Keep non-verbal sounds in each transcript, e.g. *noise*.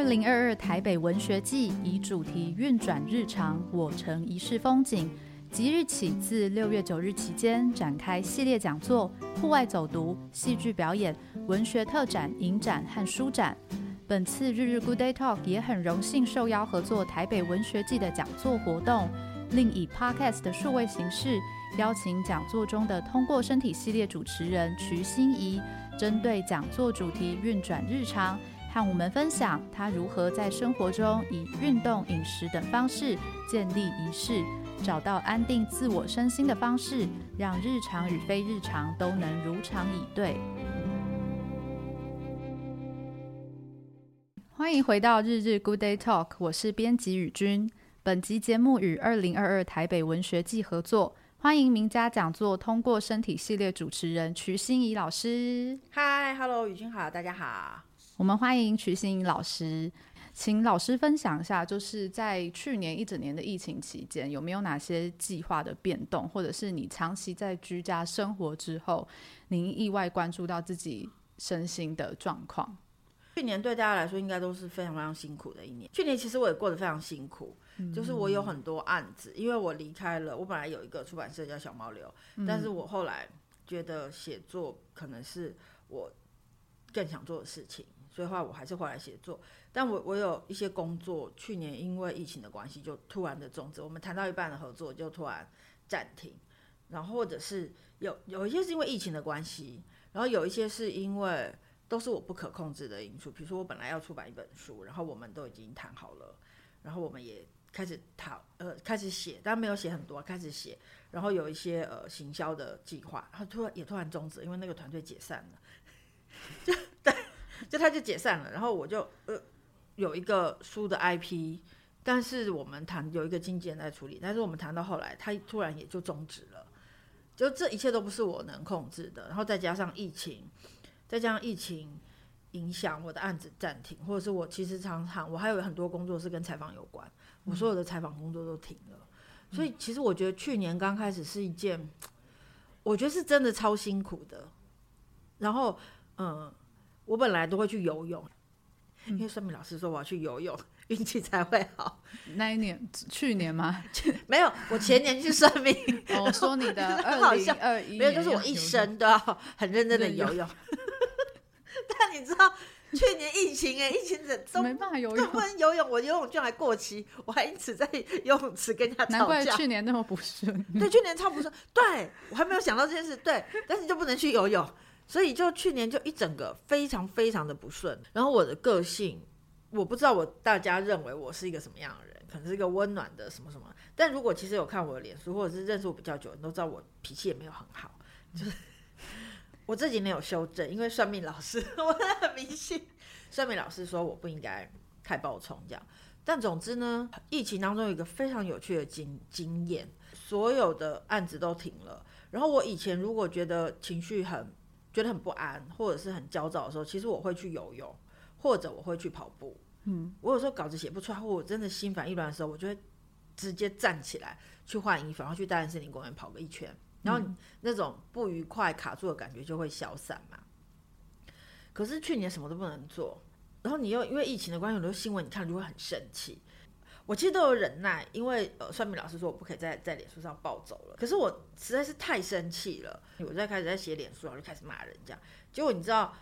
二零二二台北文学季以主题“运转日常，我城一世风景”，即日起自六月九日期间展开系列讲座、户外走读、戏剧表演、文学特展、影展和书展。本次日日 Good Day Talk 也很荣幸受邀合作台北文学季的讲座活动，另以 Podcast 的数位形式邀请讲座中的通过身体系列主持人瞿欣怡，针对讲座主题“运转日常”，和我们分享他如何在生活中以运动、饮食等方式建立仪式，找到安定自我身心的方式，让日常与非日常都能如常以对。欢迎回到日日 Good Day Talk，我是编辑宇君。本集节目与二零二二台北文学季合作，欢迎名家讲座通过身体系列主持人瞿欣怡老师。Hi，Hello，宇君好，大家好。我们欢迎徐欣怡老师，请老师分享一下，就是在去年一整年的疫情期间，有没有哪些计划的变动，或者是你长期在居家生活之后，您意外关注到自己身心的状况？去年对大家来说应该都是非常非常辛苦的一年。去年其实我也过得非常辛苦，嗯、就是我有很多案子，因为我离开了，我本来有一个出版社叫小毛流，嗯、但是我后来觉得写作可能是我更想做的事情，所以话我还是回来写作。但我我有一些工作，去年因为疫情的关系就突然的终止，我们谈到一半的合作就突然暂停，然后或者是有有一些是因为疫情的关系，然后有一些是因为。都是我不可控制的因素，比如说我本来要出版一本书，然后我们都已经谈好了，然后我们也开始讨呃开始写，但没有写很多，开始写，然后有一些呃行销的计划，然后突然也突然终止，因为那个团队解散了，*laughs* 就对，就他就解散了，然后我就呃有一个书的 IP，但是我们谈有一个经纪人在处理，但是我们谈到后来，他突然也就终止了，就这一切都不是我能控制的，然后再加上疫情。再加上疫情影响，我的案子暂停，或者是我其实常常我还有很多工作是跟采访有关，我所有的采访工作都停了。嗯、所以其实我觉得去年刚开始是一件，我觉得是真的超辛苦的。然后，嗯，我本来都会去游泳，因为算命老师说我要去游泳，*laughs* 运气才会好。那一年？去年吗？*laughs* 没有，我前年去算命。我、哦、说你的 *laughs* 二零二一，没有，就是我一生都要很认真的游泳。但你知道去年疫情哎、欸，疫情怎都没办法游泳，不能游泳，我游泳券还过期，我还因此在游泳池跟人家吵架。难怪去年那么不顺。对，去年超不顺。对，我还没有想到这件事。对，但是就不能去游泳，所以就去年就一整个非常非常的不顺。然后我的个性，我不知道我大家认为我是一个什么样的人，可能是一个温暖的什么什么。但如果其实有看我的脸书，或者是认识我比较久，你都知道我脾气也没有很好，就是。我这几年有修正，因为算命老师，我很迷信。算命老师说我不应该太暴冲这样，但总之呢，疫情当中有一个非常有趣的经经验，所有的案子都停了。然后我以前如果觉得情绪很觉得很不安，或者是很焦躁的时候，其实我会去游泳，或者我会去跑步。嗯，我有时候稿子写不出来，或我真的心烦意乱的时候，我就会直接站起来去换衣服，然后去大安森林公园跑个一圈。然后那种不愉快卡住的感觉就会消散嘛。可是去年什么都不能做，然后你又因为疫情的关系，很多新闻你看就会很生气。我其实都有忍耐，因为呃，算命老师说我不可以再在脸书上暴走了。可是我实在是太生气了，我在开始在写脸书，然后就开始骂人家。结果你知道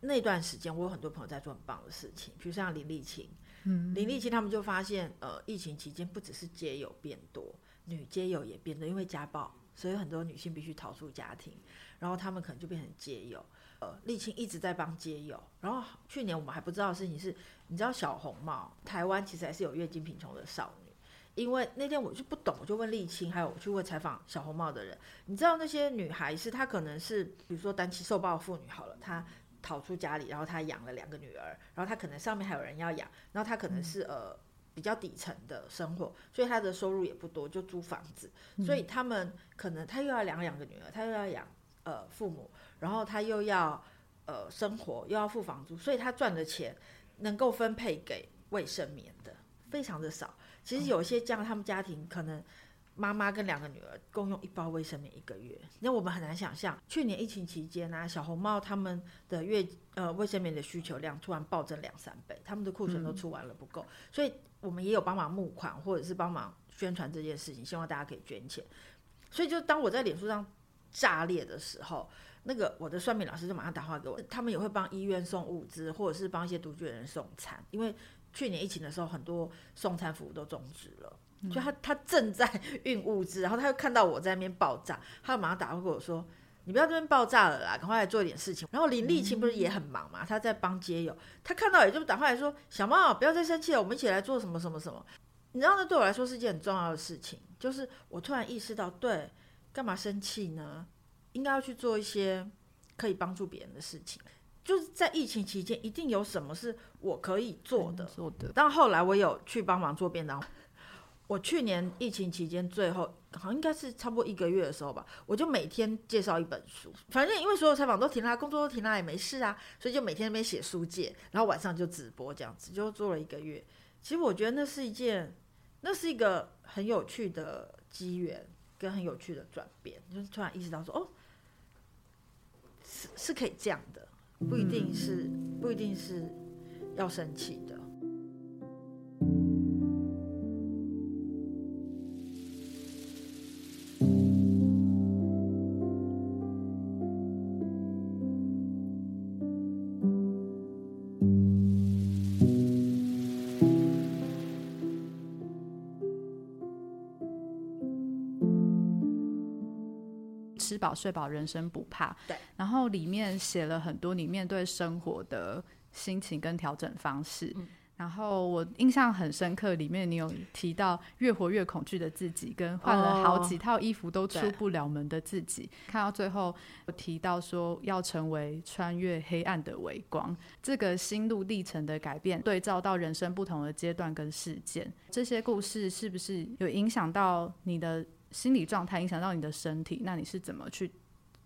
那段时间，我有很多朋友在做很棒的事情，比如像林立琴，嗯，林立琴他们就发现，呃，疫情期间不只是街友变多，女街友也变多，因为家暴。所以很多女性必须逃出家庭，然后他们可能就变成街友。呃，立青一直在帮街友。然后去年我们还不知道的事情是，你知道小红帽台湾其实还是有月经贫穷的少女。因为那天我就不懂，我就问沥青，还有我去问采访小红帽的人，你知道那些女孩是她可能是比如说单亲受暴妇女好了，她逃出家里，然后她养了两个女儿，然后她可能上面还有人要养，然后她可能是呃。比较底层的生活，所以她的收入也不多，就租房子。所以他们可能她又要养两个女儿，她又要养呃父母，然后他又要呃生活，又要付房租，所以他赚的钱能够分配给卫生棉的非常的少。其实有些这样，他们家庭可能妈妈跟两个女儿共用一包卫生棉一个月，那我们很难想象，去年疫情期间呢、啊，小红帽他们的月呃卫生棉的需求量突然暴增两三倍，他们的库存都出完了不够，嗯、所以我们也有帮忙募款或者是帮忙宣传这件事情，希望大家可以捐钱。所以就当我在脸书上炸裂的时候，那个我的算命老师就马上打电话给我，他们也会帮医院送物资，或者是帮一些独居人送餐，因为去年疫情的时候，很多送餐服务都终止了。就他他正在 *laughs* 运物资，然后他又看到我在那边爆炸，他就马上打电话给我说：“你不要这边爆炸了啦，赶快来做一点事情。”然后林立清不是也很忙嘛，他在帮街友，他看到也就打电话来说：“小猫不要再生气了，我们一起来做什么什么什么。”你知道，那对我来说是件很重要的事情，就是我突然意识到，对，干嘛生气呢？应该要去做一些可以帮助别人的事情。就是在疫情期间，一定有什么是我可以做的。做的。但后来我有去帮忙做便当。我去年疫情期间最后好像应该是差不多一个月的时候吧，我就每天介绍一本书。反正因为所有采访都停了，工作都停了，也没事啊，所以就每天那边写书介，然后晚上就直播这样子，就做了一个月。其实我觉得那是一件，那是一个很有趣的机缘跟很有趣的转变，就是突然意识到说，哦，是可以这样的，不一定是不一定是要生气的。饱睡饱，人生不怕。对，然后里面写了很多你面对生活的心情跟调整方式。嗯、然后我印象很深刻，里面你有提到越活越恐惧的自己，跟换了好几套衣服都出不了门的自己。哦、看到最后，我提到说要成为穿越黑暗的微光，这个心路历程的改变，对照到人生不同的阶段跟事件，这些故事是不是有影响到你的？心理状态影响到你的身体，那你是怎么去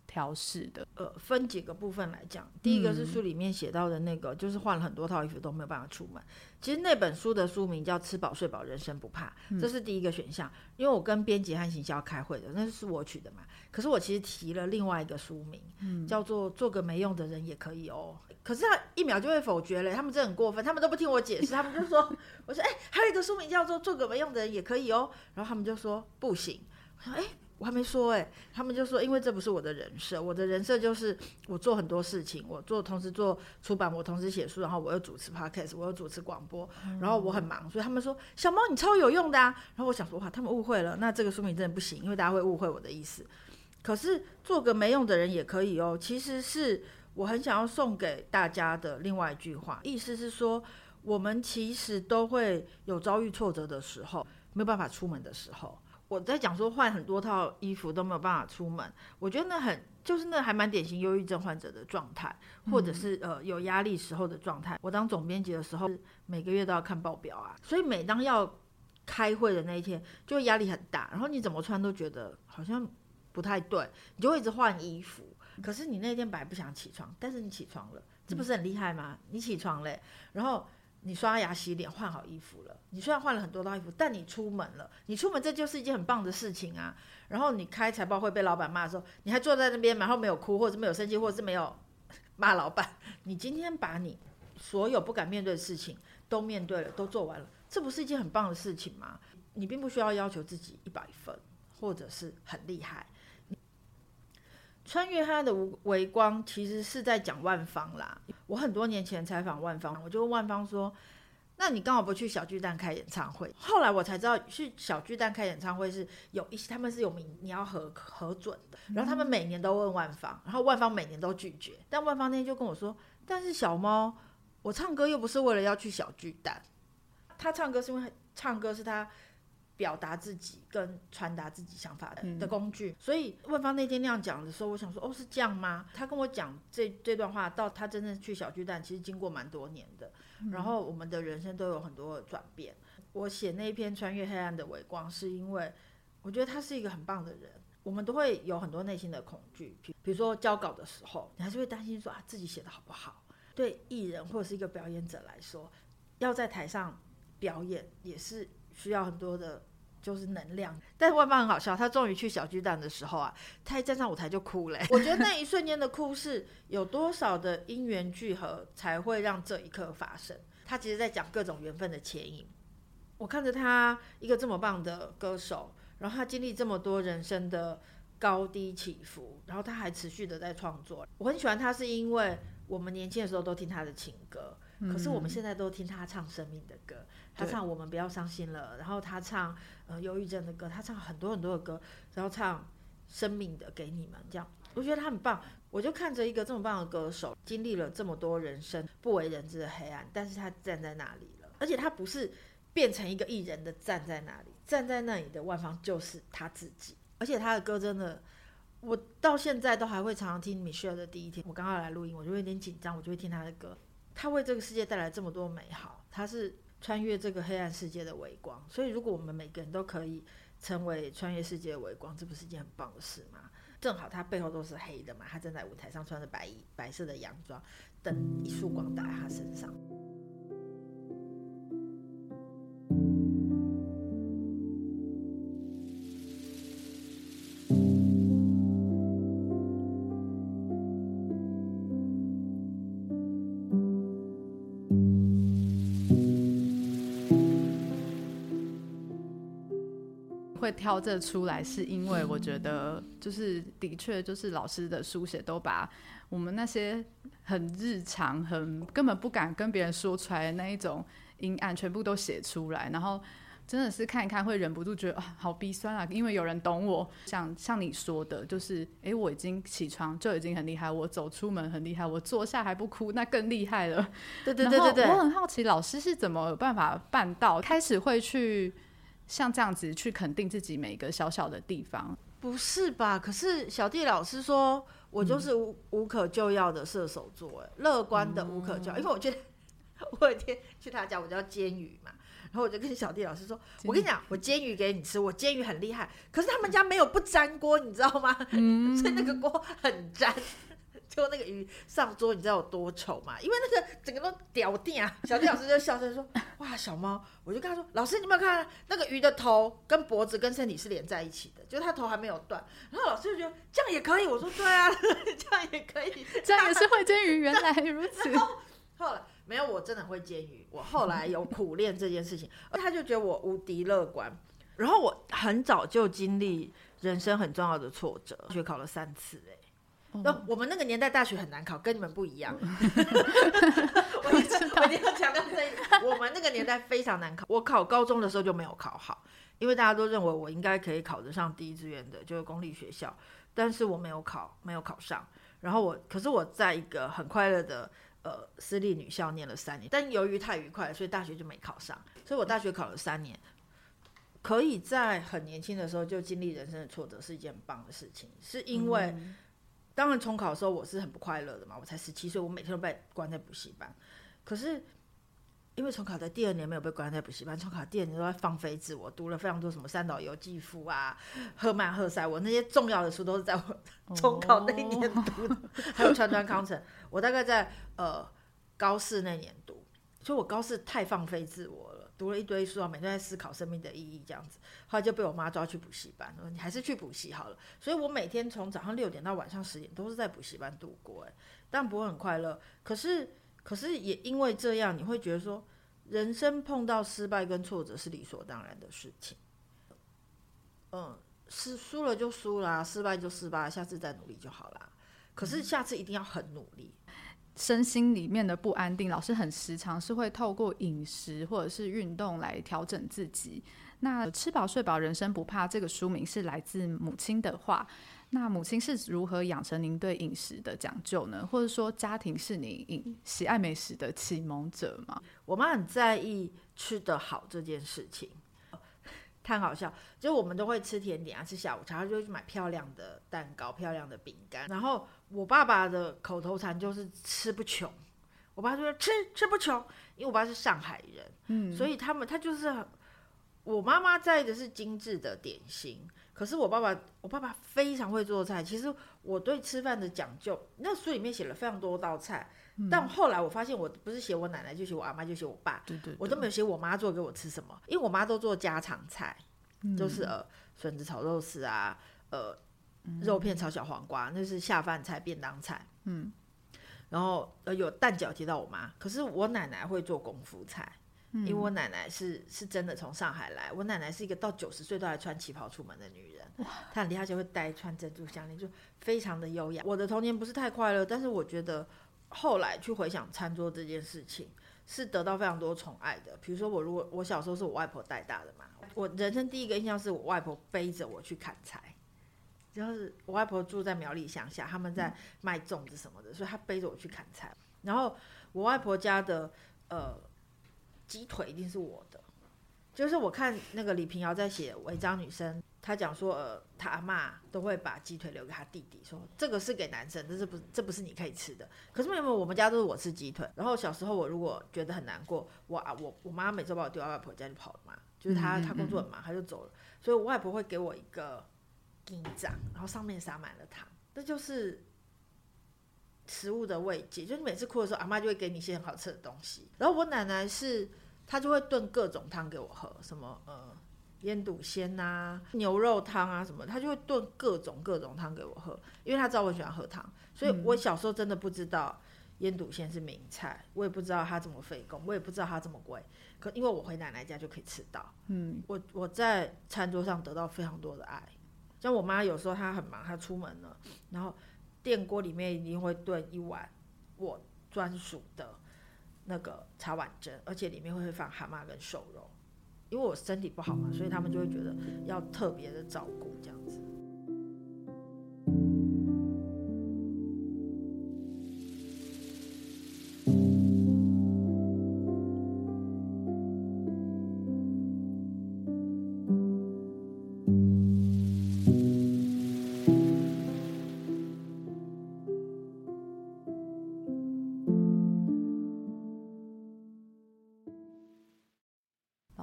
调试的？呃，分几个部分来讲。第一个是书里面写到的那个，嗯、就是换了很多套衣服都没有办法出门。其实那本书的书名叫《吃饱睡饱，人生不怕》，这是第一个选项。嗯、因为我跟编辑和行销开会的，那是我取的嘛。可是我其实提了另外一个书名，嗯、叫做《做个没用的人也可以哦》。可是他一秒就会否决了，他们真的很过分，他们都不听我解释，他们就说：“ *laughs* 我说，哎、欸，还有一个书名叫做《做个没用的人也可以哦》。”然后他们就说：“不行。”哎，我还没说哎，他们就说，因为这不是我的人设，我的人设就是我做很多事情，我做同时做出版，我同时写书，然后我又主持 podcast，我又主持广播，然后我很忙，所以他们说小猫你超有用的啊。然后我想说哇，他们误会了，那这个书名真的不行，因为大家会误会我的意思。可是做个没用的人也可以哦，其实是我很想要送给大家的另外一句话，意思是说我们其实都会有遭遇挫折的时候，没有办法出门的时候。我在讲说换很多套衣服都没有办法出门，我觉得那很就是那还蛮典型忧郁症患者的状态，或者是呃有压力时候的状态。我当总编辑的时候，每个月都要看报表啊，所以每当要开会的那一天，就压力很大。然后你怎么穿都觉得好像不太对，你就会一直换衣服。可是你那天本来不想起床，但是你起床了，这不是很厉害吗？你起床嘞，然后。你刷牙洗脸换好衣服了，你虽然换了很多套衣服，但你出门了。你出门这就是一件很棒的事情啊。然后你开财报会被老板骂的时候，你还坐在那边，然后没有哭，或者是没有生气，或者是没有骂老板。你今天把你所有不敢面对的事情都面对了，都做完了，这不是一件很棒的事情吗？你并不需要要求自己一百分，或者是很厉害。穿越黑暗的微光，其实是在讲万方啦。我很多年前采访万方，我就问万方说：“那你刚好不去小巨蛋开演唱会？”后来我才知道，去小巨蛋开演唱会是有一些他们是有名，你要核核准的。然后他们每年都问万方，然后万方每年都拒绝。但万方那天就跟我说：“但是小猫，我唱歌又不是为了要去小巨蛋，他唱歌是因为唱歌是他。”表达自己跟传达自己想法的的工具，嗯、所以问方那天那样讲的时候，我想说，哦，是这样吗？他跟我讲这这段话，到他真正去小巨蛋，其实经过蛮多年的。嗯、然后我们的人生都有很多转变。我写那一篇《穿越黑暗的微光》，是因为我觉得他是一个很棒的人。我们都会有很多内心的恐惧，比如说交稿的时候，你还是会担心说啊，自己写的好不好？对艺人或者是一个表演者来说，要在台上表演也是需要很多的。就是能量。但是万芳很好笑，他终于去小巨蛋的时候啊，他一站上舞台就哭了。我觉得那一瞬间的哭是有多少的因缘聚合才会让这一刻发生？他其实在讲各种缘分的牵引。我看着他一个这么棒的歌手，然后他经历这么多人生的高低起伏，然后他还持续的在创作。我很喜欢他，是因为我们年轻的时候都听他的情歌，可是我们现在都听他唱生命的歌。他唱《我们不要伤心了》，然后他唱呃忧郁症的歌，他唱很多很多的歌，然后唱生命的给你们，这样我觉得他很棒。我就看着一个这么棒的歌手，经历了这么多人生不为人知的黑暗，但是他站在那里了，而且他不是。变成一个艺人的站在那里，站在那里的万芳就是他自己，而且他的歌真的，我到现在都还会常常听 Michelle 的第一天。我刚刚来录音，我就有点紧张，我就会听他的歌。他为这个世界带来这么多美好，他是穿越这个黑暗世界的微光。所以，如果我们每个人都可以成为穿越世界的微光，这不是一件很棒的事吗？正好他背后都是黑的嘛，他站在舞台上穿着白衣、白色的洋装，等一束光打在他身上。挑这出来，是因为我觉得，就是的确，就是老师的书写都把我们那些很日常、很根本不敢跟别人说出来的那一种阴暗，全部都写出来。然后真的是看一看，会忍不住觉得啊，好鼻酸啊！因为有人懂我，像像你说的，就是哎，我已经起床就已经很厉害，我走出门很厉害，我坐下还不哭，那更厉害了。对对对对对，我很好奇，老师是怎么有办法办到，开始会去。像这样子去肯定自己每一个小小的地方，不是吧？可是小弟老师说我就是无、嗯、无可救药的射手座，哎，乐观的无可救药。嗯、因为我觉得 *laughs* 我有一天去他家，我叫煎鱼嘛，然后我就跟小弟老师说：“我跟你讲，我煎鱼给你吃，我煎鱼很厉害。可是他们家没有不粘锅，你知道吗？嗯、*laughs* 所以那个锅很粘。”就那个鱼上桌，你知道有多丑吗？因为那个整个都掉定啊！小弟老师就笑着说：“哇，小猫！”我就跟他说：“老师，你有没有看那个鱼的头跟脖子跟身体是连在一起的？就是它头还没有断。”然后老师就觉得这样也可以。我说：“对啊，这样也可以，这样也是会煎鱼。原来如此。*laughs* ”后来没有，我真的会煎鱼。我后来有苦练这件事情，他就觉得我无敌乐观。然后我很早就经历人生很重要的挫折，学考了三次，欸，那我们那个年代大学很难考，跟你们不一样。*laughs* 我一直 *laughs* 我一定要强调这一点，我们那个年代非常难考。我考高中的时候就没有考好，因为大家都认为我应该可以考得上第一志愿的，就是公立学校。但是我没有考，没有考上。然后我，可是我在一个很快乐的呃私立女校念了三年，但由于太愉快了，所以大学就没考上。所以我大学考了三年，可以在很年轻的时候就经历人生的挫折，是一件很棒的事情，是因为。当然，重考的时候我是很不快乐的嘛。我才十七岁，我每天都被关在补习班。可是因为重考的第二年没有被关在补习班，重考第二年都在放飞自我，读了非常多什么三岛由纪夫啊、赫曼·赫塞，我那些重要的书都是在我 *laughs* 重考那一年读的，还有川端康成。我大概在呃高四那年读，所以我高四太放飞自我了。读了一堆书啊，每天在思考生命的意义，这样子，后来就被我妈抓去补习班，说你还是去补习好了。所以我每天从早上六点到晚上十点都是在补习班度过，哎，但不会很快乐。可是，可是也因为这样，你会觉得说，人生碰到失败跟挫折是理所当然的事情。嗯，是输了就输了，失败就失败，下次再努力就好了。可是下次一定要很努力。身心里面的不安定，老师很时常是会透过饮食或者是运动来调整自己。那吃饱睡饱，人生不怕这个书名是来自母亲的话。那母亲是如何养成您对饮食的讲究呢？或者说家庭是你饮喜爱美食的启蒙者吗？我妈很在意吃得好这件事情。太好笑，就我们都会吃甜点啊，吃下午茶，他就会去买漂亮的蛋糕、漂亮的饼干。然后我爸爸的口头禅就是吃不穷。我爸就说吃吃不穷，因为我爸是上海人，嗯，所以他们他就是很，我妈妈在意的是精致的点心，可是我爸爸我爸爸非常会做菜。其实我对吃饭的讲究，那书里面写了非常多道菜。但后来我发现，我不是写我奶奶，就写我阿妈，就写我爸。对对，对，我都没有写我妈做给我吃什么，因为我妈都做家常菜。嗯、就是呃笋子炒肉丝啊，呃、嗯、肉片炒小黄瓜，那是下饭菜、便当菜。嗯，然后呃有蛋饺提到我妈，可是我奶奶会做功夫菜。因为我奶奶是是真的从上海来，我奶奶是一个到九十岁都还穿旗袍出门的女人，她很厉害，就会戴穿珍珠项链，就非常的优雅。我的童年不是太快乐，但是我觉得后来去回想餐桌这件事情，是得到非常多宠爱的。比如说我如果我小时候是我外婆带大的嘛，我人生第一个印象是我外婆背着我去砍柴，就是我外婆住在苗栗乡下，他们在卖粽子什么的，所以她背着我去砍柴。然后我外婆家的呃。鸡腿一定是我的，就是我看那个李平遥在写《违章女生》，她讲说，呃，他阿妈都会把鸡腿留给他弟弟，说这个是给男生，这是不，这不是你可以吃的。可是为什么我们家都是我吃鸡腿？然后小时候我如果觉得很难过，我啊我我妈每次把我丢到外婆家就跑了嘛，就是她她工作很忙，她就走了，所以我外婆会给我一个金掌，然后上面撒满了糖，这就是。食物的慰藉，就是每次哭的时候，阿妈就会给你一些很好吃的东西。然后我奶奶是，她就会炖各种汤给我喝，什么呃腌笃鲜呐、牛肉汤啊什么，他就会炖各种各种汤给我喝，因为他知道我喜欢喝汤。所以我小时候真的不知道腌笃鲜是名菜，我也不知道它这么费工，我也不知道它这么贵。可因为我回奶奶家就可以吃到，嗯，我我在餐桌上得到非常多的爱。像我妈有时候她很忙，她出门了，然后。电锅里面一定会炖一碗我专属的那个茶碗蒸，而且里面会放蛤蟆跟瘦肉，因为我身体不好嘛，所以他们就会觉得要特别的照顾这样子。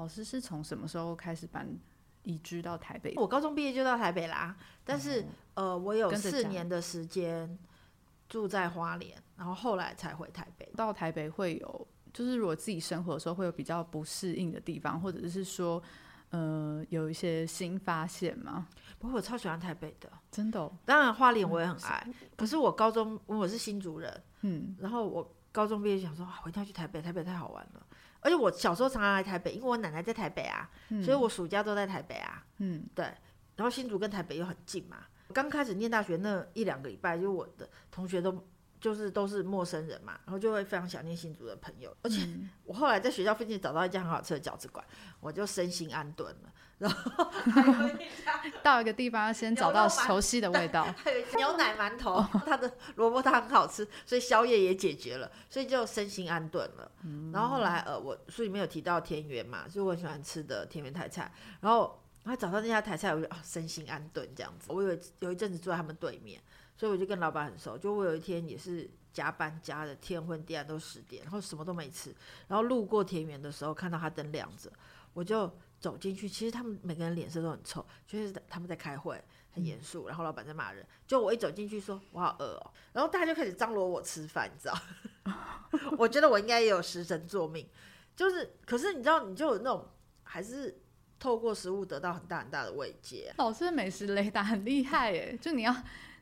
老师是从什么时候开始搬移居到台北？我高中毕业就到台北啦，但是、嗯、呃，我有四年的时间住在花莲，然后后来才回台北。到台北会有，就是如果自己生活的时候会有比较不适应的地方，或者是说，呃，有一些新发现吗？不过我超喜欢台北的，真的、哦。当然花莲我也很爱，嗯、可是我高中我是新竹人，嗯，然后我高中毕业想说，啊，我一定要去台北，台北太好玩了。而且我小时候常常来台北，因为我奶奶在台北啊，嗯、所以我暑假都在台北啊。嗯，对。然后新竹跟台北又很近嘛。刚开始念大学那一两个礼拜，就我的同学都就是都是陌生人嘛，然后就会非常想念新竹的朋友。而且我后来在学校附近找到一家很好吃的饺子馆，我就身心安顿了。然后 *laughs* 到一个地方先找到熟悉的味道，牛奶馒头，它的萝卜汤很好吃，所以宵夜也解决了，所以就身心安顿了。嗯、然后后来呃，我书里面有提到田园嘛，就我很喜欢吃的田园台菜，然后还找到那家台菜，我就啊身心安顿这样子。我有有一阵子住在他们对面，所以我就跟老板很熟。就我有一天也是加班加的天昏地暗都十点，然后什么都没吃，然后路过田园的时候看到他灯亮着，我就。走进去，其实他们每个人脸色都很臭，就是他们在开会，很严肃，然后老板在骂人。就我一走进去说，我好饿哦，然后大家就开始张罗我吃饭，你知道？*laughs* 我觉得我应该也有食神作命，就是，可是你知道，你就有那种还是透过食物得到很大很大的慰藉。老师的美食雷达很厉害耶，就你要，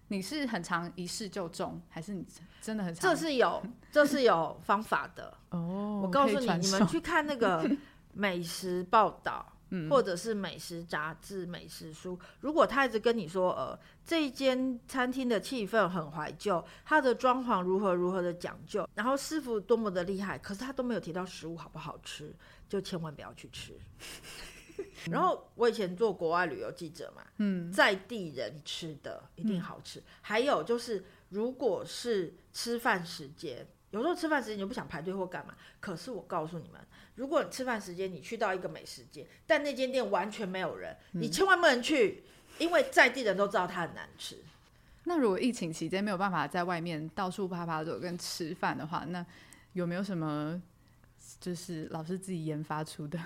你是很常一试就中，还是你真的很常？这是有，这是有方法的哦。我告诉你，你们去看那个美食报道。或者是美食杂志、美食书，如果他一直跟你说，呃，这一间餐厅的气氛很怀旧，它的装潢如何如何的讲究，然后师傅多么的厉害，可是他都没有提到食物好不好吃，就千万不要去吃。*laughs* 然后我以前做国外旅游记者嘛，嗯，在地人吃的一定好吃。还有就是，如果是吃饭时间。有时候吃饭时间你就不想排队或干嘛，可是我告诉你们，如果你吃饭时间你去到一个美食街，但那间店完全没有人，你千万不能去，因为在地人都知道它很难吃。那如果疫情期间没有办法在外面到处爬爬走跟吃饭的话，那有没有什么就是老师自己研发出的？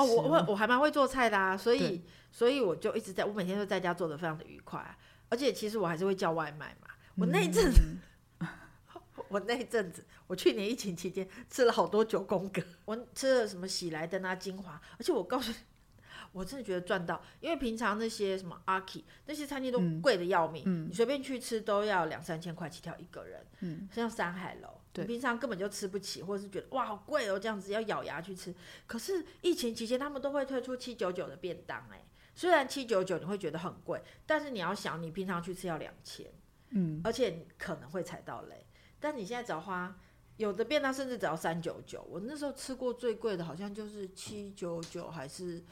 哦，我我我还蛮会做菜的啊，所以所以我就一直在，我每天都在家做的非常的愉快，而且其实我还是会叫外卖嘛，我那一阵子。嗯。*laughs* 我那一阵子，我去年疫情期间吃了好多九宫格，我吃了什么喜来登啊、精华，而且我告诉你，*laughs* 我真的觉得赚到，因为平常那些什么阿 K 那些餐厅都贵的要命，你随便去吃都要两三千块起跳一个人，嗯，像山海楼，对，平常根本就吃不起，或者是觉得哇好贵哦，这样子要咬牙去吃。可是疫情期间他们都会推出七九九的便当，哎，虽然七九九你会觉得很贵，但是你要想你平常去吃要两千，嗯，而且你可能会踩到雷，但你现在只要花。有的便当甚至只要三九九，我那时候吃过最贵的好像就是七九九，还是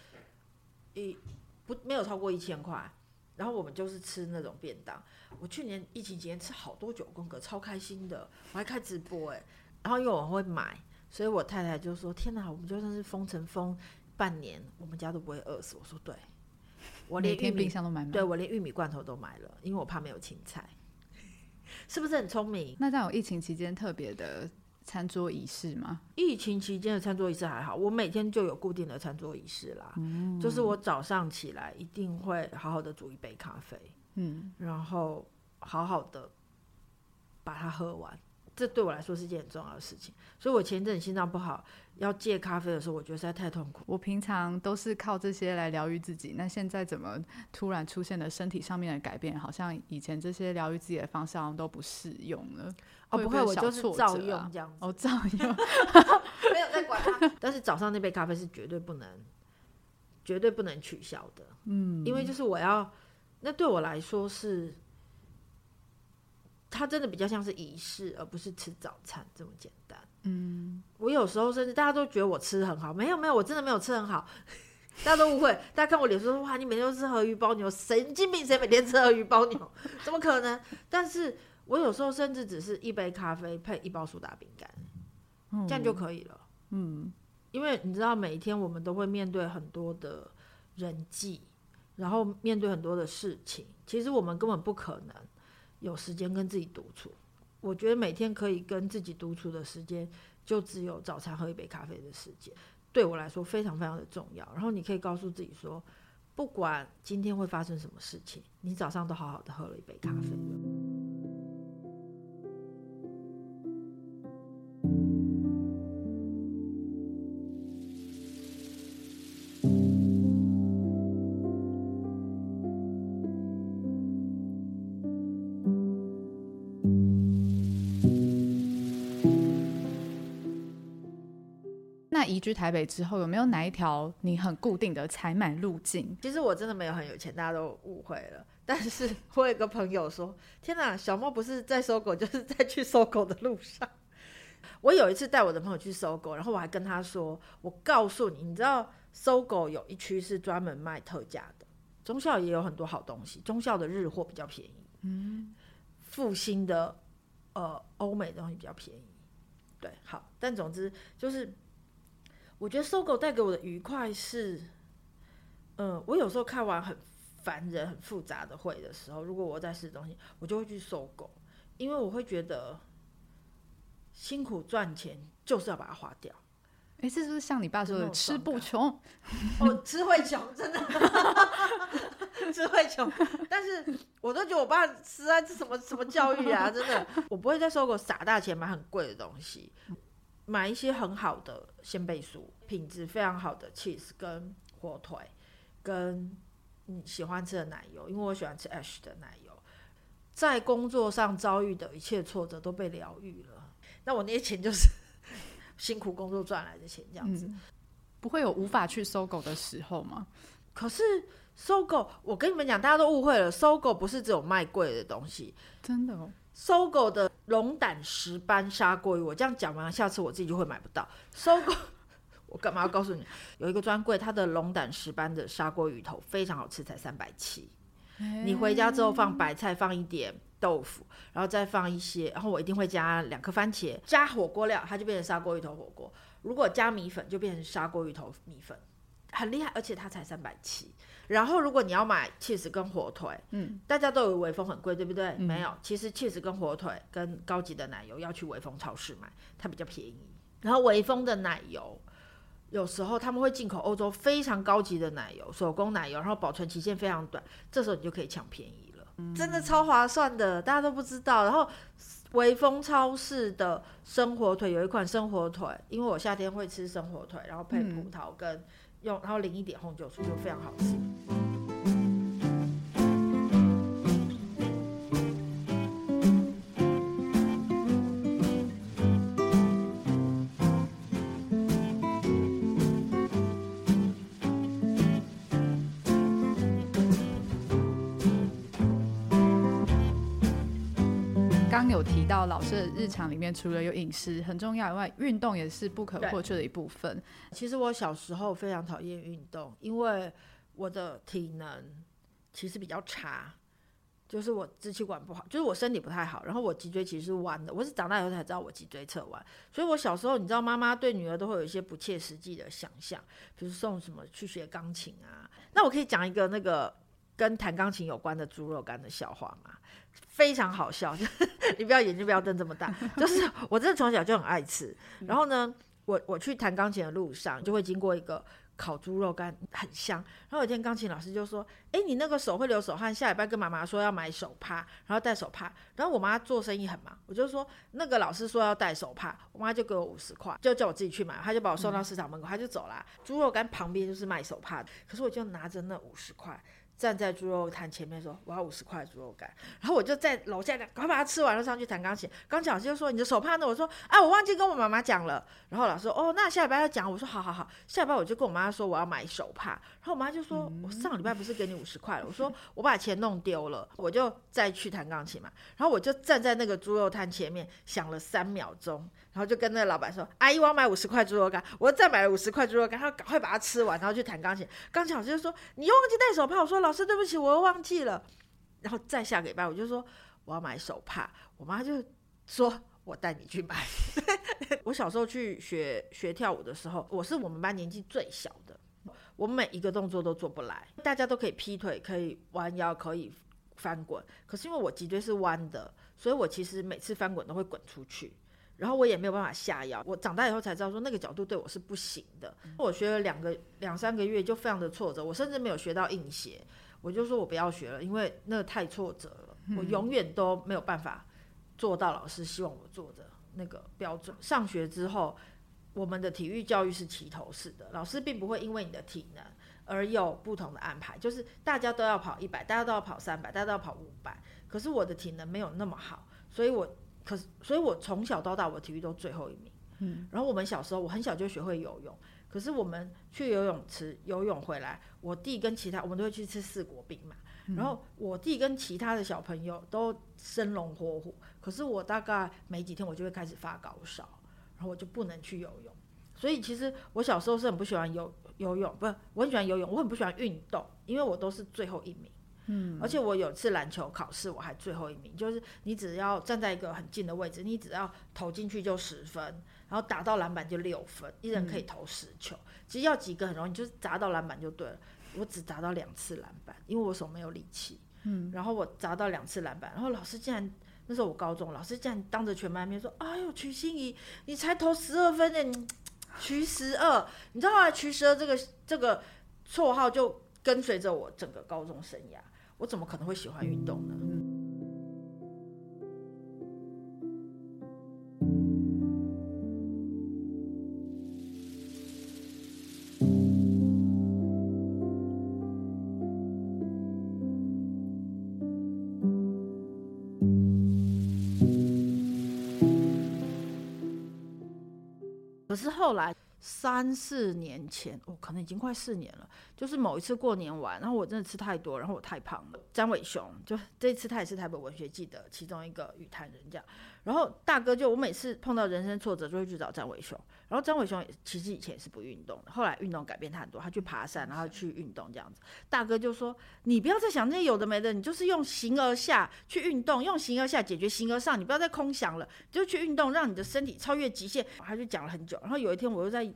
一不没有超过一千块。然后我们就是吃那种便当。我去年疫情期间吃好多九宫格，超开心的，我还开直播哎。然后因为我会买，所以我太太就说：“天哪，我们就算是封城封半年，我们家都不会饿死。”我说：“对，我连玉米冰箱都买满，对我连玉米罐头都买了，因为我怕没有青菜。*laughs* ”是不是很聪明？那在我疫情期间特别的餐桌仪式吗？疫情期间的餐桌仪式还好，我每天就有固定的餐桌仪式啦。嗯，就是我早上起来一定会好好的煮一杯咖啡，嗯，然后好好的把它喝完。这对我来说是一件很重要的事情，所以我前一阵心脏不好要戒咖啡的时候，我觉得实在太痛苦。我平常都是靠这些来疗愈自己，那现在怎么突然出现了身体上面的改变？好像以前这些疗愈自己的方式好像都不适用了。哦，不会，我就是照用这样子。哦，照 *laughs* 用，没有在管它。但是早上那杯咖啡是绝对不能、绝对不能取消的。嗯，因为就是我要，那对我来说是。它真的比较像是仪式，而不是吃早餐这么简单。嗯，我有时候甚至大家都觉得我吃很好，没有没有，我真的没有吃很好，大家都误会。大家看我脸说哇，你每天都吃河鱼包牛，神经病，谁每天吃河鱼包牛？怎么可能？但是我有时候甚至只是一杯咖啡配一包苏打饼干，嗯，这样就可以了。嗯，因为你知道，每一天我们都会面对很多的人际，然后面对很多的事情，其实我们根本不可能。有时间跟自己独处，我觉得每天可以跟自己独处的时间，就只有早餐喝一杯咖啡的时间，对我来说非常非常的重要。然后你可以告诉自己说，不管今天会发生什么事情，你早上都好好的喝了一杯咖啡了。移居台北之后，有没有哪一条你很固定的采买路径？其实我真的没有很有钱，大家都误会了。但是我有个朋友说：“天哪，小猫不是在搜狗就是在去搜狗的路上。”我有一次带我的朋友去搜狗然后我还跟他说：“我告诉你，你知道搜狗有一区是专门卖特价的，中孝也有很多好东西，中孝的日货比较便宜，嗯，复兴的呃欧美的东西比较便宜。对，好，但总之就是。”我觉得 SOGO 带给我的愉快是，嗯，我有时候看完很烦人、很复杂的会的时候，如果我在试东西，我就会去 SOGO，因为我会觉得辛苦赚钱就是要把它花掉。哎，这是不是像你爸说的“吃不穷”？哦，吃会穷，真的，*laughs* 吃会穷。但是我都觉得我爸实在是什么什么教育啊，真的，我不会在 SOGO 撒大钱买很贵的东西。买一些很好的鲜贝酥，品质非常好的 cheese 跟火腿，跟你喜欢吃的奶油，因为我喜欢吃 Ash 的奶油。在工作上遭遇的一切挫折都被疗愈了，那我那些钱就是 *laughs* 辛苦工作赚来的钱，这样子。嗯，不会有无法去 SOGO 的时候吗？可是 SOGO，我跟你们讲，大家都误会了，SOGO 不是只有卖贵的东西，真的哦。SOGO 的龙胆石斑砂锅鱼，我这样讲完，下次我自己就会买不到。SOGO，*laughs* 我干嘛要告诉你？有一个专柜，它的龙胆石斑的砂锅鱼头非常好吃，才三百七。你回家之后放白菜，放一点豆腐，然后再放一些，然后我一定会加两颗番茄，加火锅料，它就变成砂锅鱼头火锅。如果加米粉，就变成砂锅鱼头米粉，很厉害，而且它才三百七。然后，如果你要买 cheese 跟火腿，嗯，大家都以为微风很贵，对不对？嗯、没有，其实 cheese 跟火腿跟高级的奶油要去微风超市买，它比较便宜。然后微风的奶油，有时候他们会进口欧洲非常高级的奶油，手工奶油，然后保存期限非常短，这时候你就可以抢便宜了，嗯、真的超划算的，大家都不知道。然后微风超市的生火腿有一款生火腿，因为我夏天会吃生火腿，然后配葡萄跟用，然后淋一点红酒醋，就非常好吃。提到老师的日常里面，除了有饮食很重要以外，运动也是不可或缺的一部分。其实我小时候非常讨厌运动，因为我的体能其实比较差，就是我支气管不好，就是我身体不太好。然后我脊椎其实是弯的，我是长大以后才知道我脊椎侧弯。所以我小时候，你知道，妈妈对女儿都会有一些不切实际的想象，比如送什么去学钢琴啊。那我可以讲一个那个跟弹钢琴有关的猪肉干的笑话吗？非常好笑，*laughs* 你不要眼睛不要瞪这么大。*laughs* 就是我真的从小就很爱吃。然后呢，我我去弹钢琴的路上就会经过一个烤猪肉干，很香。然后有一天钢琴老师就说：“哎，你那个手会流手汗，下礼拜跟妈妈说要买手帕，然后带手帕。”然后我妈做生意很忙，我就说那个老师说要带手帕，我妈就给我五十块，就叫我自己去买。她就把我送到市场门口，她就走了。猪肉干旁边就是卖手帕的，可是我就拿着那五十块。站在猪肉摊前面说：“我要五十块猪肉干。”然后我就在楼下赶快把它吃完了，上去弹钢琴。钢琴老师就说：“你的手帕呢？”我说：“啊，我忘记跟我妈妈讲了。”然后老师说：“哦，那下礼拜要讲。”我说：“好好好，下礼拜我就跟我妈说我要买手帕。”然后我妈就说：“我上礼拜不是给你五十块了？”我说：“我把钱弄丢了。”我就再去弹钢琴嘛。然后我就站在那个猪肉摊前面想了三秒钟，然后就跟那个老板说：“阿姨，我要买五十块猪肉干。”我再买了五十块猪肉干，他赶快把它吃完，然后去弹钢琴。钢琴老师就说：“你又忘记带手帕。”我说：“老师，对不起，我又忘。”忘记了，然后再下个礼拜，我就说我要买手帕，我妈就说我带你去买。*laughs* 我小时候去学学跳舞的时候，我是我们班年纪最小的，我每一个动作都做不来。大家都可以劈腿，可以弯腰，可以翻滚，可是因为我脊椎是弯的，所以我其实每次翻滚都会滚出去，然后我也没有办法下腰。我长大以后才知道说那个角度对我是不行的。我学了两个两三个月就非常的挫折，我甚至没有学到硬鞋。我就说我不要学了，因为那个太挫折了，我永远都没有办法做到老师希望我做的那个标准。上学之后，我们的体育教育是齐头式的，老师并不会因为你的体能而有不同的安排，就是大家都要跑一百，大家都要跑三百，大家都要跑五百。可是我的体能没有那么好，所以我可是，所以我从小到大我体育都最后一名。嗯，然后我们小时候我很小就学会游泳。可是我们去游泳池游泳回来，我弟跟其他我们都会去吃四国冰嘛。然后我弟跟其他的小朋友都生龙活虎，可是我大概没几天我就会开始发高烧，然后我就不能去游泳。所以其实我小时候是很不喜欢游游泳，不是我很喜欢游泳，我很不喜欢运动，因为我都是最后一名。嗯，而且我有次篮球考试我还最后一名，就是你只要站在一个很近的位置，你只要投进去就十分。然后打到篮板就六分，一人可以投十球。嗯、其实要几个很容易，就是砸到篮板就对了。我只砸到两次篮板，因为我手没有力气。嗯，然后我砸到两次篮板，然后老师竟然那时候我高中，老师竟然当着全班面说：“哎呦，曲欣怡，你才投十二分呢，你瞿十二。”你知道后来瞿十二这个这个绰号就跟随着我整个高中生涯。我怎么可能会喜欢运动呢？嗯可是后来三四年前，我、可能已经快四年了。就是某一次过年完，然后我真的吃太多，然后我太胖了。张伟雄就这次他也是台北文学季的其中一个语坛人这样。然后大哥就我每次碰到人生挫折就会去找张伟雄。然后张伟雄也其实以前也是不运动的，后来运动改变他很多，他去爬山，然后去运动这样子。大哥就说：“你不要再想那些有的没的，你就是用形而下去运动，用形而下解决形而上，你不要再空想了，就去运动，让你的身体超越极限。”他就讲了很久。然后有一天我又在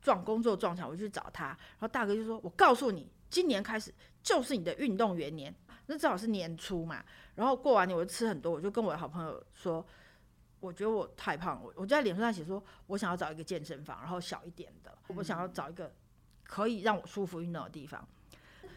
撞工作撞墙，我就去找他，然后大哥就说：“我告诉你，今年开始就是你的运动元年，那正好是年初嘛。”然后过完年我就吃很多，我就跟我的好朋友说。我觉得我太胖，我我就在脸书上写说，我想要找一个健身房，然后小一点的，我想要找一个可以让我舒服运动的地方。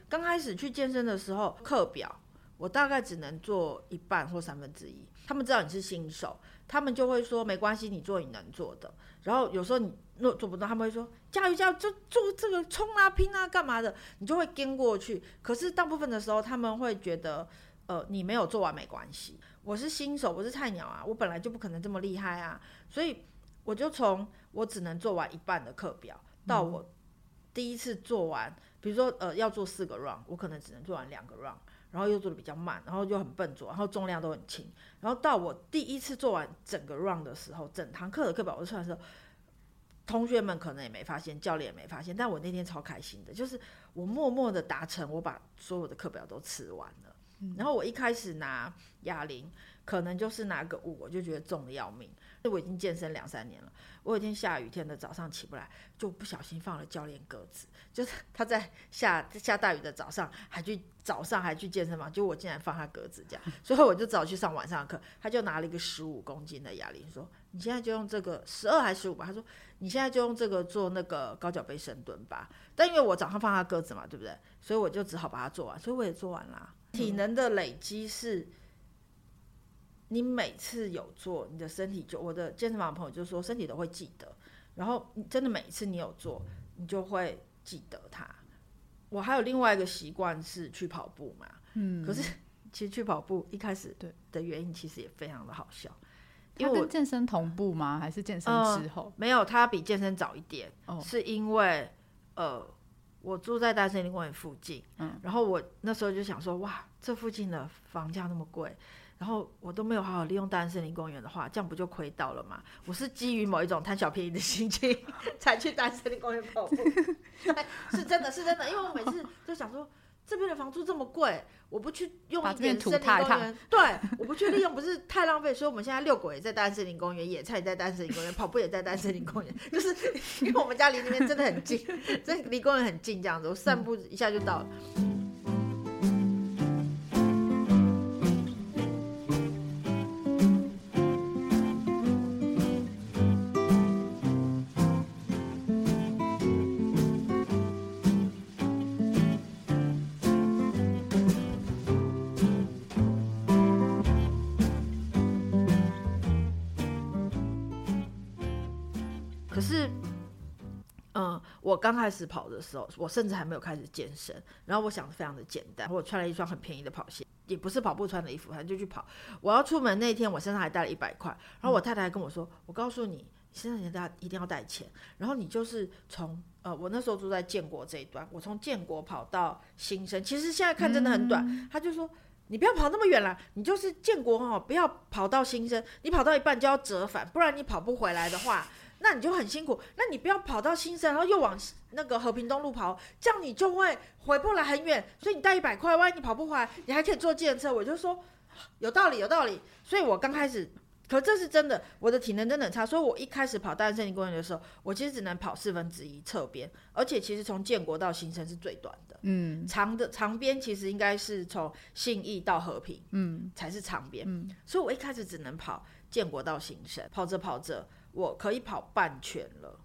刚开始去健身的时候，课表我大概只能做一半或三分之一。他们知道你是新手，他们就会说没关系，你做你能做的。然后有时候你若做不到，他们会说加油加油，就做这个冲啊拼啊干嘛的，你就会跟过去。可是大部分的时候，他们会觉得，呃，你没有做完没关系。我是新手，我是菜鸟啊，我本来就不可能这么厉害啊，所以我就从我只能做完一半的课表，到我第一次做完，比如说呃要做四个 round，我可能只能做完两个 round。然后又做的比较慢，然后又很笨拙，然后重量都很轻。然后到我第一次做完整个 round 的时候，整堂课的课表我出来的时候，同学们可能也没发现，教练也没发现，但我那天超开心的，就是我默默的达成，我把所有的课表都吃完了。嗯、然后我一开始拿哑铃，可能就是拿个五，我就觉得重的要命。我已经健身两三年了，我有一天下雨天的早上起不来，就不小心放了教练鸽子，就是 *laughs* 他在下下大雨的早上还去早上还去健身房，就我竟然放他鸽子这样，所以我就只好去上晚上的课。他就拿了一个十五公斤的哑铃，说：“你现在就用这个十二还是十五吧？”他说：“你现在就用这个做那个高脚杯深蹲吧。”但因为我早上放他鸽子嘛，对不对？所以我就只好把它做完，所以我也做完啦。体能的累积是。你每次有做，你的身体就，我的健身房的朋友就说身体都会记得，然后真的每一次你有做，你就会记得它。我还有另外一个习惯是去跑步嘛，嗯，可是 *laughs* 其实去跑步一开始对的原因其实也非常的好笑，因为我健身同步吗？还是健身之后？呃，没有，它比健身早一点，哦，是因为呃我住在大森林公园附近，嗯，然后我那时候就想说，哇，这附近的房价那么贵。然后我都没有好好利用大安森林公园的话，这样不就亏到了吗？我是基于某一种贪小便宜的心情 *laughs* 才去大安森林公园跑步，*laughs* 是真的是真的，因为我每次就想说，这边的房租这么贵，我不去用一点森林公园，对，我不去利用不是太浪费。所以我们现在遛狗也在大安森林公园，野菜也在大安森林公园，跑步也在大安森林公园，*laughs* 就是因为我们家离那边真的很近，这离公园很近，这样子我散步一下就到了。我刚开始跑的时候，我甚至还没有开始健身。然后我想的非常的简单，我穿了一双很便宜的跑鞋，也不是跑步穿的衣服，反正就去跑。我要出门那天，我身上还带了一百块。然后我太太还跟我说：“我告诉你，你身上一定要一定要带钱。然后你就是从呃，我那时候住在建国这一段，我从建国跑到新生，其实现在看真的很短。他就说：你不要跑那么远了，你就是建国哦，不要跑到新生，你跑到一半就要折返，不然你跑不回来的话。”那你就很辛苦，那你不要跑到新生，然后又往那个和平东路跑，这样你就会回不来很远。所以你带一百块，万一你跑不回来，你还可以坐计程车。我就说有道理，有道理。所以我刚开始，可这是真的，我的体能真的很差。所以我一开始跑大安森林公园的时候，我其实只能跑四分之一侧边，而且其实从建国到新生是最短的，嗯，长的长边其实应该是从信义到和平，嗯，才是长边，嗯，所以我一开始只能跑建国到新生，跑着跑着。我可以跑半圈了，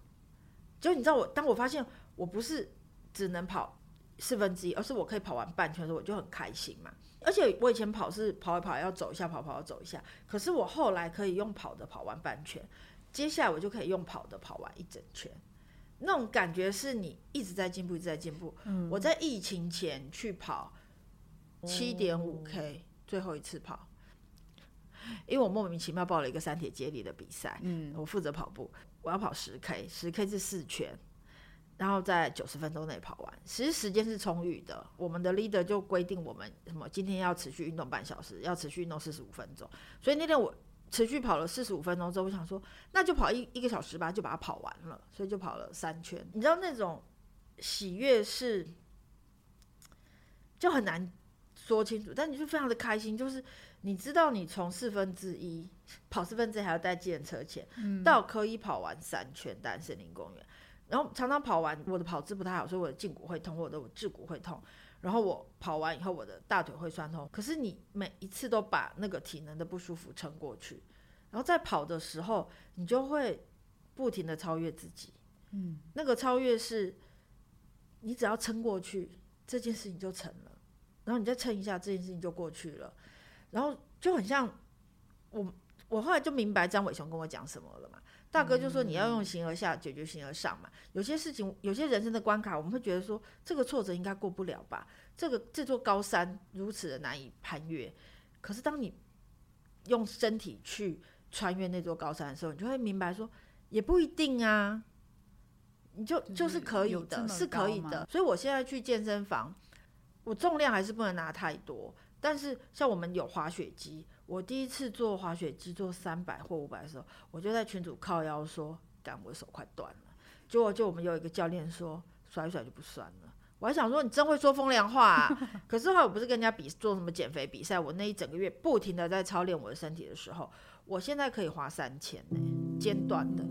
就你知道我，当我发现我不是只能跑四分之一，而是我可以跑完半圈的时候，我就很开心嘛。而且我以前跑是跑一跑要走一下，跑跑要走一下，可是我后来可以用跑的跑完半圈，接下来我就可以用跑的跑完一整圈，那种感觉是你一直在进步，一直在进步。嗯，我在疫情前去跑七点五 K，最后一次跑。因为我莫名其妙报了一个三铁接力的比赛，嗯，我负责跑步，我要跑十 K，十 K 是四圈，然后在九十分钟内跑完。其实时间是充裕的，我们的 leader 就规定我们什么今天要持续运动半小时，要持续运动四十五分钟。所以那天我持续跑了四十五分钟之后，我想说那就跑一一个小时吧，就把它跑完了，所以就跑了三圈。你知道那种喜悦是就很难说清楚，但你就非常的开心，就是。你知道，你从四分之一跑四分之一还要带计程车钱，嗯，到可以跑完三圈单森林公园，然后常常跑完，我的跑姿不太好，所以我的胫骨会痛，我的胫骨会痛，然后我跑完以后，我的大腿会酸痛。可是你每一次都把那个体能的不舒服撑过去，然后在跑的时候，你就会不停的超越自己，嗯，那个超越是，你只要撑过去，这件事情就成了。然后你再撑一下，这件事情就过去了。然后就很像我，我后来就明白张伟雄跟我讲什么了嘛。大哥就说你要用形而下解决形而上嘛。有些事情，有些人生的关卡，我们会觉得说这个挫折应该过不了吧？这个这座高山如此的难以攀越。可是当你用身体去穿越那座高山的时候，你就会明白说也不一定啊。你就就是可以的，是可以的。所以我现在去健身房，我重量还是不能拿太多。但是像我们有滑雪机，我第一次做滑雪机做三百或五百的时候，我就在群主靠腰说，干我的手快断了。结果就我们有一个教练说，甩一甩就不酸了。我还想说你真会说风凉话啊。*laughs* 可是后来我不是跟人家比做什么减肥比赛，我那一整个月不停的在操练我的身体的时候，我现在可以滑三千呢，间断的。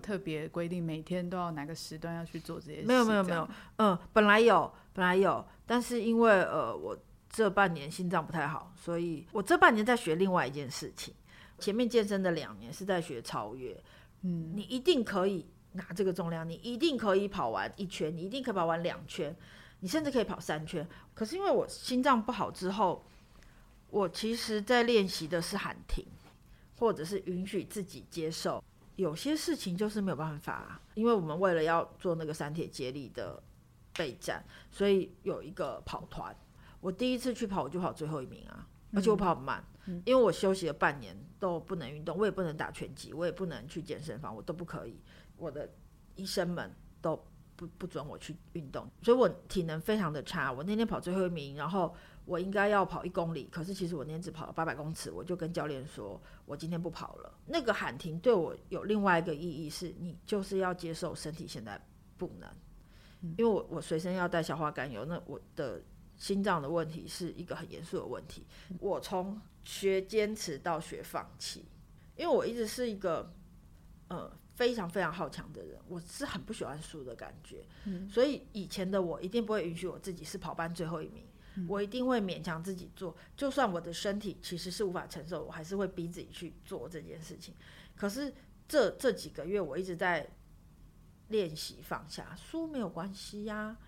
特别规定，每天都要哪个时段要去做这些事？没有没有没有，嗯，本来有本来有，但是因为呃我这半年心脏不太好，所以我这半年在学另外一件事情。前面健身的两年是在学超越，嗯，你一定可以拿这个重量，你一定可以跑完一圈，你一定可以跑完两圈，你甚至可以跑三圈。可是因为我心脏不好之后，我其实在练习的是喊停，或者是允许自己接受。有些事情就是没有办法啊，因为我们为了要做那个三铁接力的备战，所以有一个跑团。我第一次去跑，我就跑最后一名啊，而且我跑很慢，因为我休息了半年都不能运动，我也不能打拳击，我也不能去健身房，我都不可以。我的医生们都不不准我去运动，所以我体能非常的差。我那天跑最后一名，然后。我应该要跑一公里，可是其实我那天只跑了八百公尺，我就跟教练说，我今天不跑了。那个喊停对我有另外一个意义，是你就是要接受身体现在不能，因为我我随身要带消化甘油，那我的心脏的问题是一个很严肃的问题。我从学坚持到学放弃，因为我一直是一个呃非常非常好强的人，我是很不喜欢输的感觉，所以以前的我一定不会允许我自己是跑班最后一名。我一定会勉强自己做，就算我的身体其实是无法承受，我还是会逼自己去做这件事情。可是这这几个月我一直在练习放下，输没有关系呀、啊，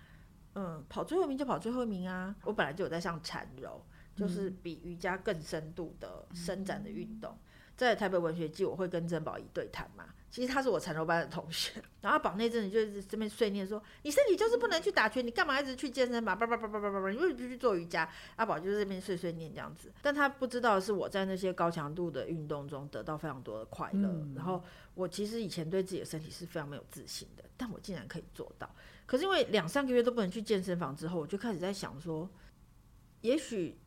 嗯，跑最后一名就跑最后一名啊。我本来就有在上缠柔，就是比瑜伽更深度的伸展的运动，在台北文学季我会跟珍宝仪对谈嘛。其实他是我缠柔班的同学，*laughs* 然后阿宝那阵子就是这边碎念说：“你身体就是不能去打拳，你干嘛一直去健身房？叭叭叭叭叭叭，你为什么不去做瑜伽？”阿宝就是这边碎碎念这样子，但他不知道的是我在那些高强度的运动中得到非常多的快乐。嗯、然后我其实以前对自己的身体是非常没有自信的，但我竟然可以做到。可是因为两三个月都不能去健身房之后，我就开始在想说，也许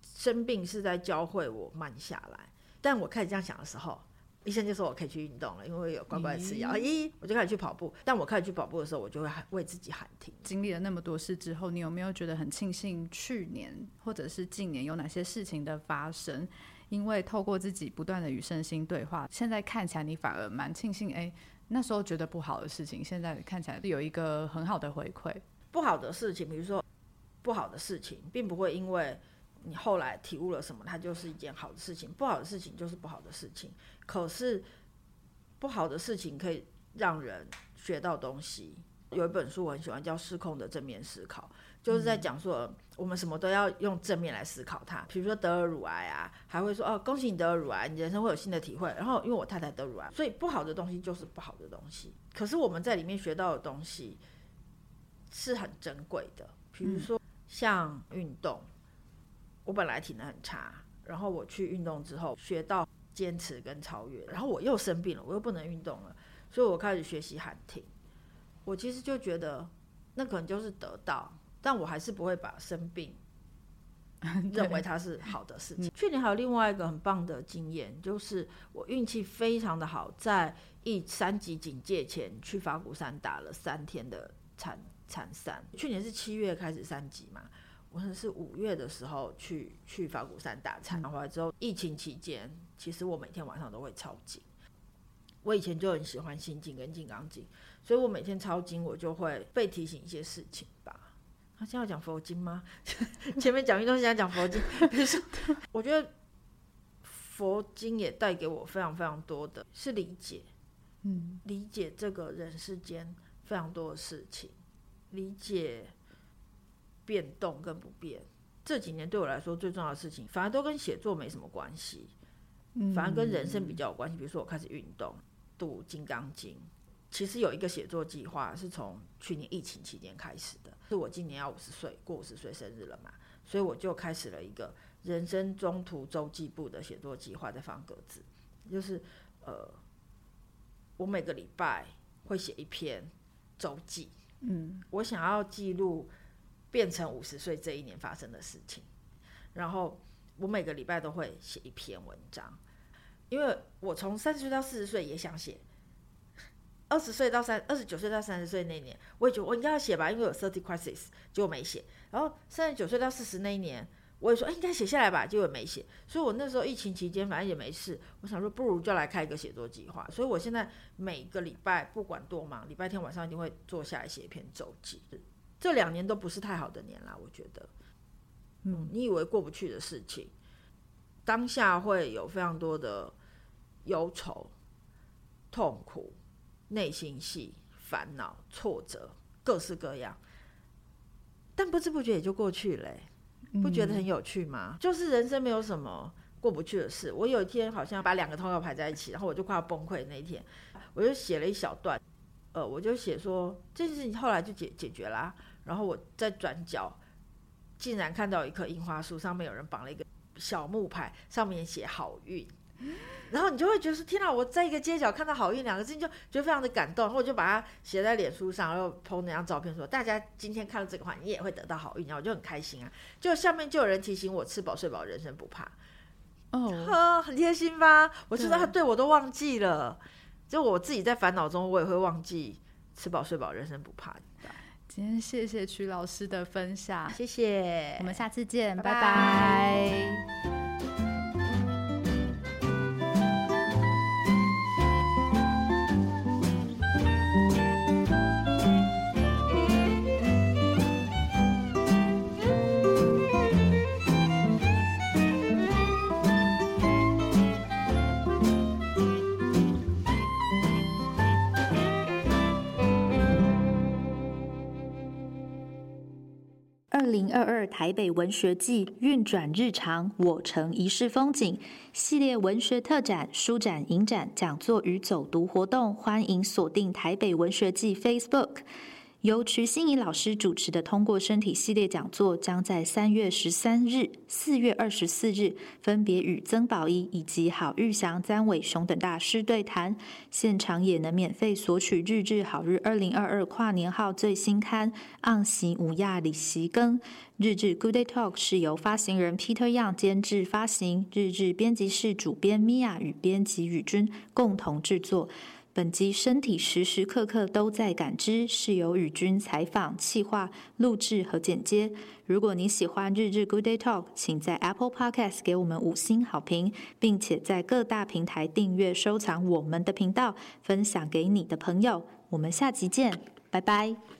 生病是在教会我慢下来。但我开始这样想的时候。医生就说我可以去运动了，因为有乖乖吃药。咦，我就开始去跑步。但我开始去跑步的时候，我就会喊为自己喊停。经历了那么多事之后，你有没有觉得很庆幸去年或者是近年有哪些事情的发生？因为透过自己不断的与身心对话，现在看起来你反而蛮庆幸。哎，那时候觉得不好的事情，现在看起来有一个很好的回馈。不好的事情，比如说不好的事情，并不会因为。你后来体悟了什么？它就是一件好的事情。不好的事情就是不好的事情。可是不好的事情可以让人学到东西。有一本书我很喜欢，叫《失控的正面思考》，就是在讲说我们什么都要用正面来思考它。比如说得了乳癌啊，还会说哦，恭喜你得了乳癌，你人生会有新的体会。然后因为我太太得乳癌，所以不好的东西就是不好的东西。可是我们在里面学到的东西是很珍贵的。比如说像运动。我本来体能很差，然后我去运动之后学到坚持跟超越，然后我又生病了，我又不能运动了，所以我开始学习喊停。我其实就觉得那可能就是得到，但我还是不会把生病认为它是好的事情。去年还有另外一个很棒的经验，就是我运气非常的好，在一三级警戒前去法鼓山打了三天的残残三。去年是七月开始三级嘛。我是五月的时候去去法鼓山打禅，回来之后，疫情期间，其实我每天晚上都会抄经。我以前就很喜欢心经跟金刚经，所以我每天抄经，我就会被提醒一些事情吧。他、啊、现在要讲佛经吗？*laughs* 前面讲运动，现在讲佛经。可 *laughs* 是我觉得佛经也带给我非常非常多的是理解，嗯，理解这个人世间非常多的事情，理解变动跟不变。这几年对我来说最重要的事情，反而都跟写作没什么关系，反而跟人生比较有关系。比如说我开始运动，读《金刚经》。其实有一个写作计划是从去年疫情期间开始的，是我今年要五十岁，过五十岁生日了嘛，所以我就开始了一个人生中途周记簿的写作计划，在方格子，就是呃，我每个礼拜会写一篇周记，嗯，我想要记录变成五十岁这一年发生的事情，然后我每个礼拜都会写一篇文章，因为我从三十岁到四十岁也想写。二十岁到三，二十九岁到三十岁那年，我也觉得我应该要写吧，因为有 thirty crisis，结果没写。然后三十九岁到四十那一年，我也说，哎，应该写下来吧，结果没写。所以我那时候疫情期间，反正也没事，我想说，不如就来开一个写作计划。所以我现在每个礼拜不管多忙，礼拜天晚上一定会坐下来写一篇周记。这两年都不是太好的年啦，我觉得。嗯，你以为过不去的事情，当下会有非常多的忧愁、痛苦。内心戏、烦恼、挫折，各式各样，但不知不觉也就过去了，不觉得很有趣吗？嗯。就是人生没有什么过不去的事。我有一天好像把两个通告排在一起，然后我就快要崩溃。那一天，我就写了一小段，呃，我就写说这件事情后来就解解决啦。然后我在转角，竟然看到一棵樱花树，上面有人绑了一个小木牌，上面写好运。然后你就会觉得说：“天哪！我在一个街角看到‘好运’两个字，你就觉得非常的感动。”然后我就把它写在脸书上，然后 PO 那张照片，说：“大家今天看到这个话，你也会得到好运。”然后我就很开心啊。就下面就有人提醒我：“吃饱睡饱，人生不怕。*laughs* ”哦，很贴心吧？我知道他对我都忘记了，就我自己在烦恼中，我也会忘记“吃饱睡饱，人生不怕”。今天谢谢曲老师的分享，谢谢，我们下次见，拜拜。拜拜。二二台北文学季运转日常，我城一世风景系列文学特展、书展、影展、讲座与走读活动，欢迎锁定台北文学季 Facebook。由徐欣怡老师主持的“通过身体”系列讲座，将在三月十三日、四月二十四日分别与曾宝仪以及郝玉祥、詹伟雄等大师对谈。现场也能免费索取《日治好日》二零二二跨年号最新刊《昂西乌亚里席更》。《日志 Good Day Talk》是由发行人 Peter Young 监制发行，日志编辑室主编米娅与编辑宇君共同制作。本集身体时时刻刻都在感知，是由宇君采访、企划、录制和剪接。如果你喜欢日日 Good Day Talk，请在 Apple Podcast 给我们五星好评，并且在各大平台订阅、收藏我们的频道，分享给你的朋友。我们下集见，拜拜。